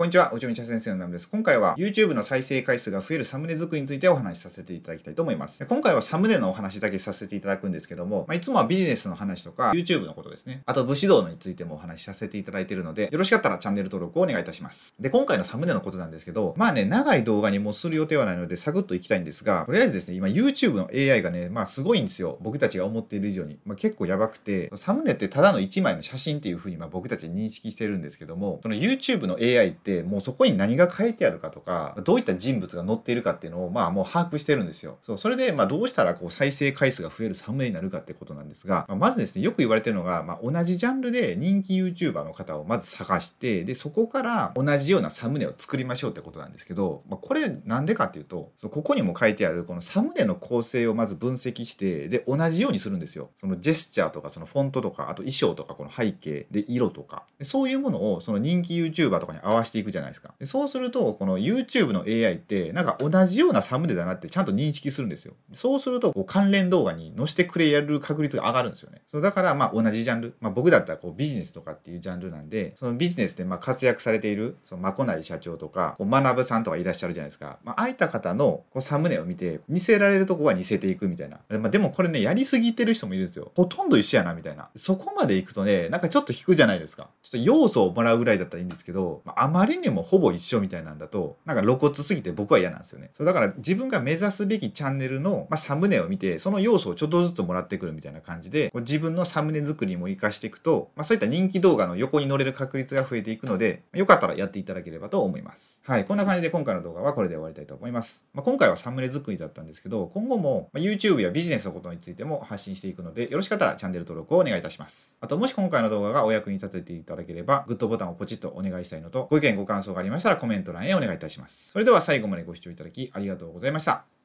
こんにちは、おちょみちゃ先生のナムです。今回は YouTube の再生回数が増えるサムネ作りについてお話しさせていただきたいと思います。今回はサムネのお話だけさせていただくんですけども、まあ、いつもはビジネスの話とか YouTube のことですね。あと武士道についてもお話しさせていただいているので、よろしかったらチャンネル登録をお願いいたします。で、今回のサムネのことなんですけど、まあね、長い動画にもする予定はないので、サクッといきたいんですが、とりあえずですね、今 YouTube の AI がね、まあすごいんですよ。僕たちが思っている以上に。まあ、結構やばくて、サムネってただの1枚の写真っていう風にま僕たち認識してるんですけども、その YouTube の AI ってもうそこに何が書いてあるかとか、どういった人物が載っているかっていうのを、まあもう把握してるんですよ。そう、それで、まあどうしたらこう再生回数が増えるサムネになるかってことなんですが、まあ、まずですね、よく言われてるのが、まあ同じジャンルで人気 YouTuber の方をまず探して、で、そこから同じようなサムネを作りましょうってことなんですけど、まあこれなんでかっていうと、ここにも書いてあるこのサムネの構成をまず分析して、で、同じようにするんですよ。そのジェスチャーとか、そのフォントとか、あと衣装とか、この背景で色とか、そういうものをその人気 YouTuber とかに合わせていくじゃないですか。でそうすると、この YouTube の AI ってなんか同じようなサムネだなってちゃんと認識するんですよ。そうするとこう関連動画に載せてくれやる確率が上がるんですよね。そうだからまあ同じジャンル、まあ、僕だったらこうビジネスとかっていうジャンルなんでそのビジネスでま活躍されているそのまこない社長とかこう学さんとかいらっしゃるじゃないですか。まあ、あいた方のこうサムネを見て似せられるとこは似せていくみたいな。まあ、でもこれねやりすぎてる人もいるんですよ。ほとんど一緒やなみたいな。そこまで行くとねなんかちょっと引くじゃないですか。ちょっと要素をもらうぐらいだったらいいんですけど、まあ、あまりにもほぼ一緒みたいなんだとなんか露骨すぎて僕は嫌なんですよね。そうだから自分が目指すべきチャンネルの、まあ、サムネを見て、その要素をちょっとずつもらってくるみたいな感じで、自分のサムネ作りも活かしていくと、まあ、そういった人気動画の横に乗れる確率が増えていくので、よかったらやっていただければと思います。はい、こんな感じで今回の動画はこれで終わりたいと思います。まあ、今回はサムネ作りだったんですけど、今後も YouTube やビジネスのことについても発信していくので、よろしかったらチャンネル登録をお願いいたします。あと、もし今回の動画がお役に立てていただければ、グッドボタンをポチッとお願いしたいのと、ご意見ご感想がありましたらコメント欄へお願いいたします。それでは最後までご視聴いただきありがとうございました。